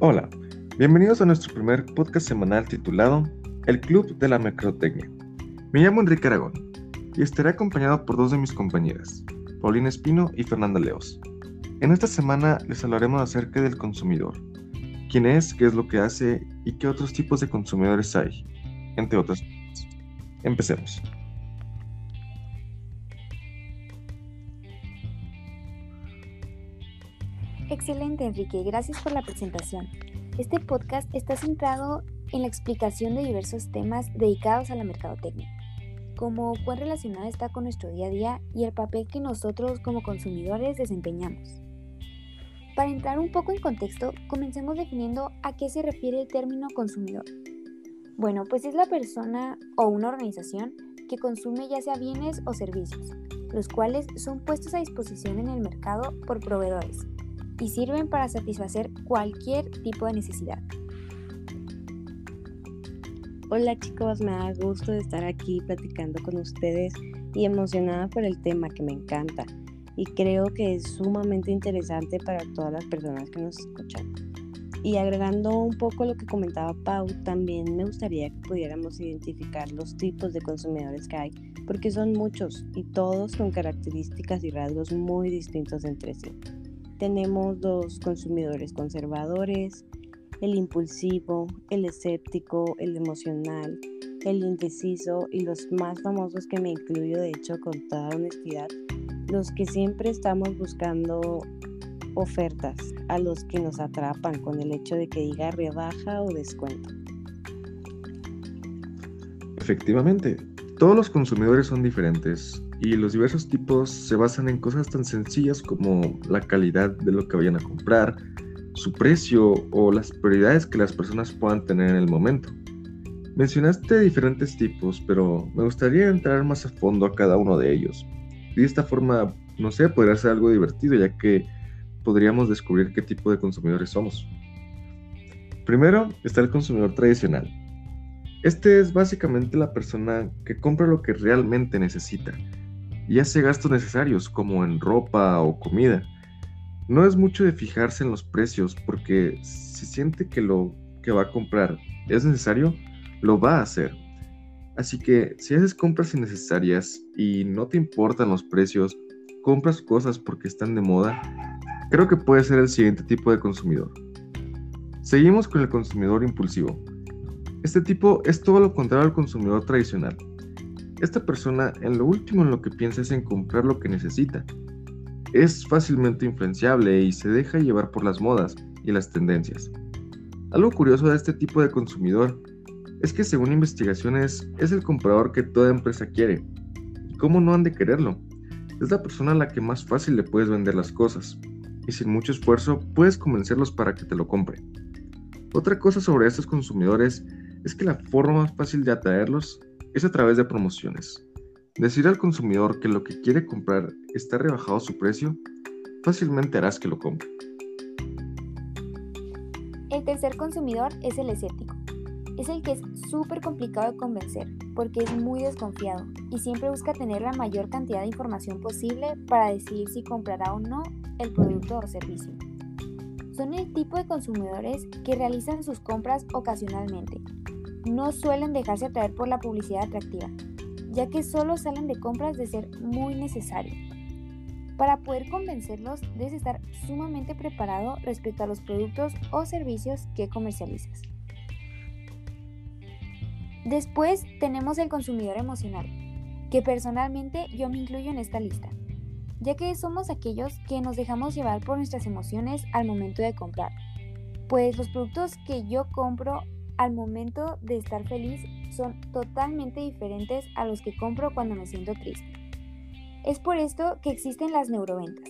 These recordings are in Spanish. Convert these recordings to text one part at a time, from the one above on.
Hola, bienvenidos a nuestro primer podcast semanal titulado El Club de la Mercadotecnia. Me llamo Enrique Aragón y estaré acompañado por dos de mis compañeras, Paulina Espino y Fernanda Leos. En esta semana les hablaremos acerca del consumidor, quién es, qué es lo que hace y qué otros tipos de consumidores hay, entre otras cosas. Empecemos. Excelente, Enrique. Gracias por la presentación. Este podcast está centrado en la explicación de diversos temas dedicados a la mercadotecnia, como cuán relacionada está con nuestro día a día y el papel que nosotros como consumidores desempeñamos. Para entrar un poco en contexto, comencemos definiendo a qué se refiere el término consumidor. Bueno, pues es la persona o una organización que consume ya sea bienes o servicios, los cuales son puestos a disposición en el mercado por proveedores, y sirven para satisfacer cualquier tipo de necesidad. Hola chicos, me da gusto de estar aquí platicando con ustedes y emocionada por el tema que me encanta y creo que es sumamente interesante para todas las personas que nos escuchan. Y agregando un poco lo que comentaba Pau, también me gustaría que pudiéramos identificar los tipos de consumidores que hay, porque son muchos y todos con características y rasgos muy distintos entre sí. Tenemos dos consumidores conservadores, el impulsivo, el escéptico, el emocional, el indeciso y los más famosos que me incluyo de hecho con toda honestidad, los que siempre estamos buscando ofertas, a los que nos atrapan con el hecho de que diga rebaja o descuento. Efectivamente, todos los consumidores son diferentes y los diversos tipos se basan en cosas tan sencillas como la calidad de lo que vayan a comprar, su precio o las prioridades que las personas puedan tener en el momento. Mencionaste diferentes tipos, pero me gustaría entrar más a fondo a cada uno de ellos. De esta forma, no sé, podría ser algo divertido, ya que podríamos descubrir qué tipo de consumidores somos. Primero está el consumidor tradicional. Este es básicamente la persona que compra lo que realmente necesita y hace gastos necesarios como en ropa o comida. No es mucho de fijarse en los precios porque si siente que lo que va a comprar es necesario, lo va a hacer. Así que si haces compras innecesarias y no te importan los precios, compras cosas porque están de moda, creo que puede ser el siguiente tipo de consumidor. Seguimos con el consumidor impulsivo. Este tipo es todo lo contrario al consumidor tradicional. Esta persona en lo último en lo que piensa es en comprar lo que necesita. Es fácilmente influenciable y se deja llevar por las modas y las tendencias. Algo curioso de este tipo de consumidor es que según investigaciones es el comprador que toda empresa quiere. ¿Y cómo no han de quererlo? Es la persona a la que más fácil le puedes vender las cosas y sin mucho esfuerzo puedes convencerlos para que te lo compre. Otra cosa sobre estos consumidores es que la forma más fácil de atraerlos es a través de promociones. Decir al consumidor que lo que quiere comprar está rebajado su precio, fácilmente harás que lo compre. El tercer consumidor es el escéptico. Es el que es súper complicado de convencer porque es muy desconfiado y siempre busca tener la mayor cantidad de información posible para decidir si comprará o no el producto o servicio. Son el tipo de consumidores que realizan sus compras ocasionalmente no suelen dejarse atraer por la publicidad atractiva, ya que solo salen de compras de ser muy necesario. Para poder convencerlos, debes estar sumamente preparado respecto a los productos o servicios que comercializas. Después tenemos el consumidor emocional, que personalmente yo me incluyo en esta lista, ya que somos aquellos que nos dejamos llevar por nuestras emociones al momento de comprar, pues los productos que yo compro al momento de estar feliz son totalmente diferentes a los que compro cuando me siento triste. Es por esto que existen las neuroventas,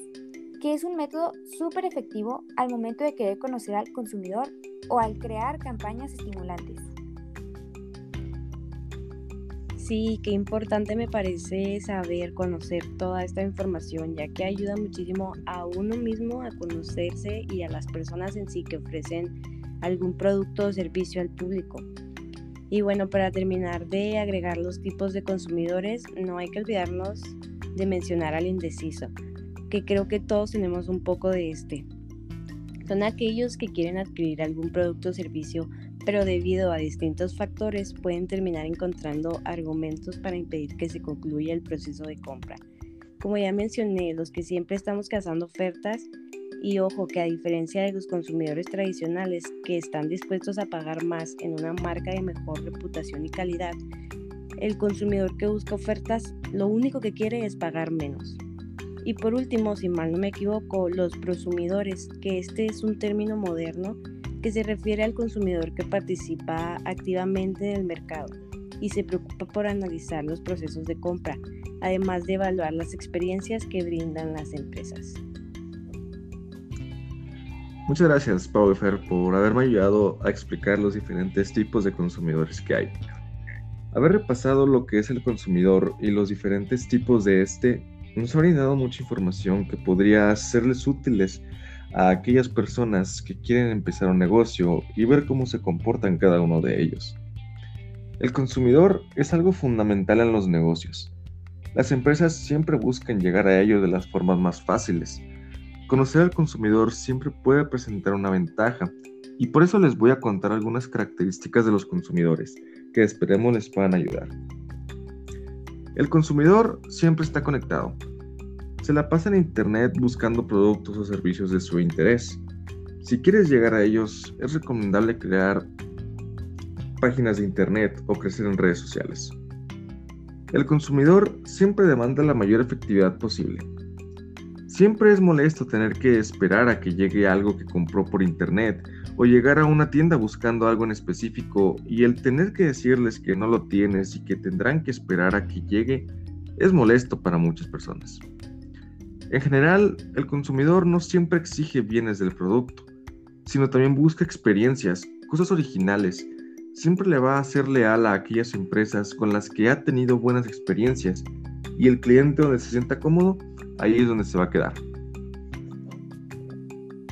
que es un método súper efectivo al momento de querer conocer al consumidor o al crear campañas estimulantes. Sí, qué importante me parece saber, conocer toda esta información, ya que ayuda muchísimo a uno mismo a conocerse y a las personas en sí que ofrecen algún producto o servicio al público. Y bueno, para terminar de agregar los tipos de consumidores, no hay que olvidarnos de mencionar al indeciso, que creo que todos tenemos un poco de este. Son aquellos que quieren adquirir algún producto o servicio, pero debido a distintos factores pueden terminar encontrando argumentos para impedir que se concluya el proceso de compra. Como ya mencioné, los que siempre estamos cazando ofertas y ojo que a diferencia de los consumidores tradicionales que están dispuestos a pagar más en una marca de mejor reputación y calidad, el consumidor que busca ofertas lo único que quiere es pagar menos. Y por último, si mal no me equivoco, los prosumidores, que este es un término moderno que se refiere al consumidor que participa activamente en el mercado y se preocupa por analizar los procesos de compra, además de evaluar las experiencias que brindan las empresas. Muchas gracias, Pau por haberme ayudado a explicar los diferentes tipos de consumidores que hay. Haber repasado lo que es el consumidor y los diferentes tipos de este nos ha brindado mucha información que podría serles útiles a aquellas personas que quieren empezar un negocio y ver cómo se comportan cada uno de ellos. El consumidor es algo fundamental en los negocios. Las empresas siempre buscan llegar a ello de las formas más fáciles, Conocer al consumidor siempre puede presentar una ventaja y por eso les voy a contar algunas características de los consumidores que esperemos les puedan ayudar. El consumidor siempre está conectado. Se la pasa en internet buscando productos o servicios de su interés. Si quieres llegar a ellos, es recomendable crear páginas de internet o crecer en redes sociales. El consumidor siempre demanda la mayor efectividad posible Siempre es molesto tener que esperar a que llegue algo que compró por internet o llegar a una tienda buscando algo en específico y el tener que decirles que no lo tienes y que tendrán que esperar a que llegue es molesto para muchas personas. En general, el consumidor no siempre exige bienes del producto, sino también busca experiencias, cosas originales. Siempre le va a ser leal a aquellas empresas con las que ha tenido buenas experiencias y el cliente donde se sienta cómodo ahí es donde se va a quedar.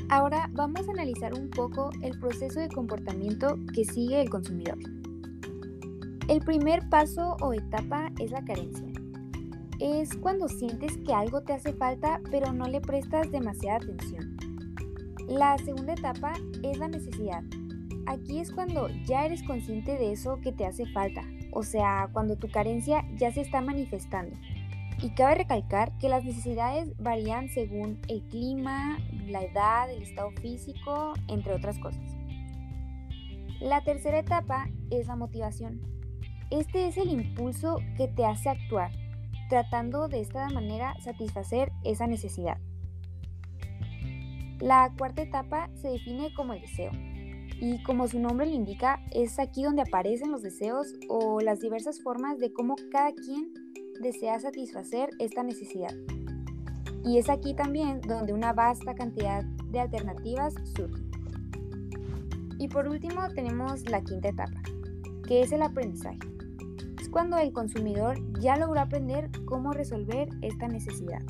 Ahora vamos a analizar un poco el proceso de comportamiento que sigue el consumidor. El primer paso o etapa es la carencia. Es cuando sientes que algo te hace falta pero no le prestas demasiada atención. La segunda etapa es la necesidad. Aquí es cuando ya eres consciente de eso que te hace falta, o sea, cuando tu carencia ya se está manifestando y cabe recalcar que las necesidades varían según el clima, la edad, el estado físico, entre otras cosas. La tercera etapa es la motivación. Este es el impulso que te hace actuar, tratando de esta manera satisfacer esa necesidad. La cuarta etapa se define como el deseo. Y como su nombre lo indica, es aquí donde aparecen los deseos o las diversas formas de cómo cada quien desea satisfacer esta necesidad. Y es aquí también donde una vasta cantidad de alternativas surge. Y por último tenemos la quinta etapa, que es el aprendizaje. Es cuando el consumidor ya logró aprender cómo resolver esta necesidad.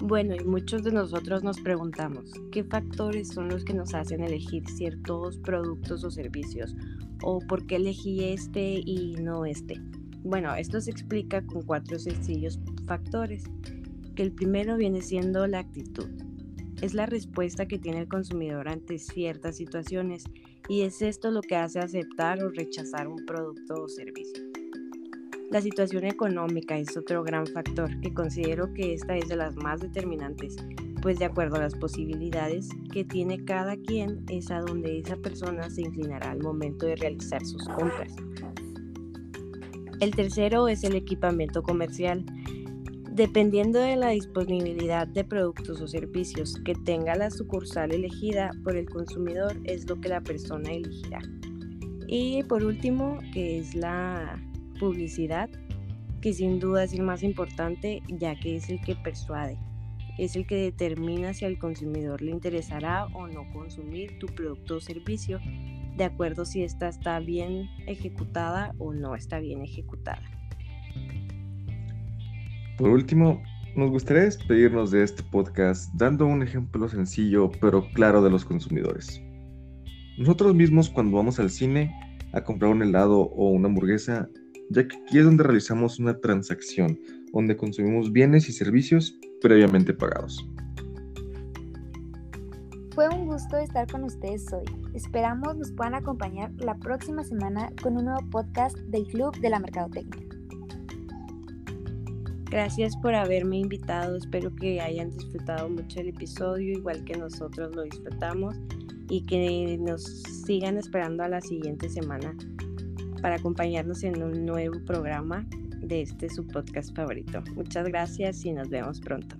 Bueno, y muchos de nosotros nos preguntamos, ¿qué factores son los que nos hacen elegir ciertos productos o servicios o por qué elegí este y no este. Bueno, esto se explica con cuatro sencillos factores, que el primero viene siendo la actitud. Es la respuesta que tiene el consumidor ante ciertas situaciones y es esto lo que hace aceptar o rechazar un producto o servicio. La situación económica es otro gran factor que considero que esta es de las más determinantes, pues de acuerdo a las posibilidades que tiene cada quien es a donde esa persona se inclinará al momento de realizar sus compras. El tercero es el equipamiento comercial. Dependiendo de la disponibilidad de productos o servicios que tenga la sucursal elegida por el consumidor es lo que la persona elegirá. Y por último, que es la publicidad, que sin duda es el más importante ya que es el que persuade es el que determina si al consumidor le interesará o no consumir tu producto o servicio, de acuerdo si esta está bien ejecutada o no está bien ejecutada. Por último, nos gustaría despedirnos de este podcast dando un ejemplo sencillo pero claro de los consumidores. Nosotros mismos cuando vamos al cine a comprar un helado o una hamburguesa, ya que aquí es donde realizamos una transacción, donde consumimos bienes y servicios previamente pagados. Fue un gusto estar con ustedes hoy. Esperamos nos puedan acompañar la próxima semana con un nuevo podcast del Club de la Mercadotecnia. Gracias por haberme invitado. Espero que hayan disfrutado mucho el episodio, igual que nosotros lo disfrutamos, y que nos sigan esperando a la siguiente semana para acompañarnos en un nuevo programa de este su podcast favorito. Muchas gracias y nos vemos pronto.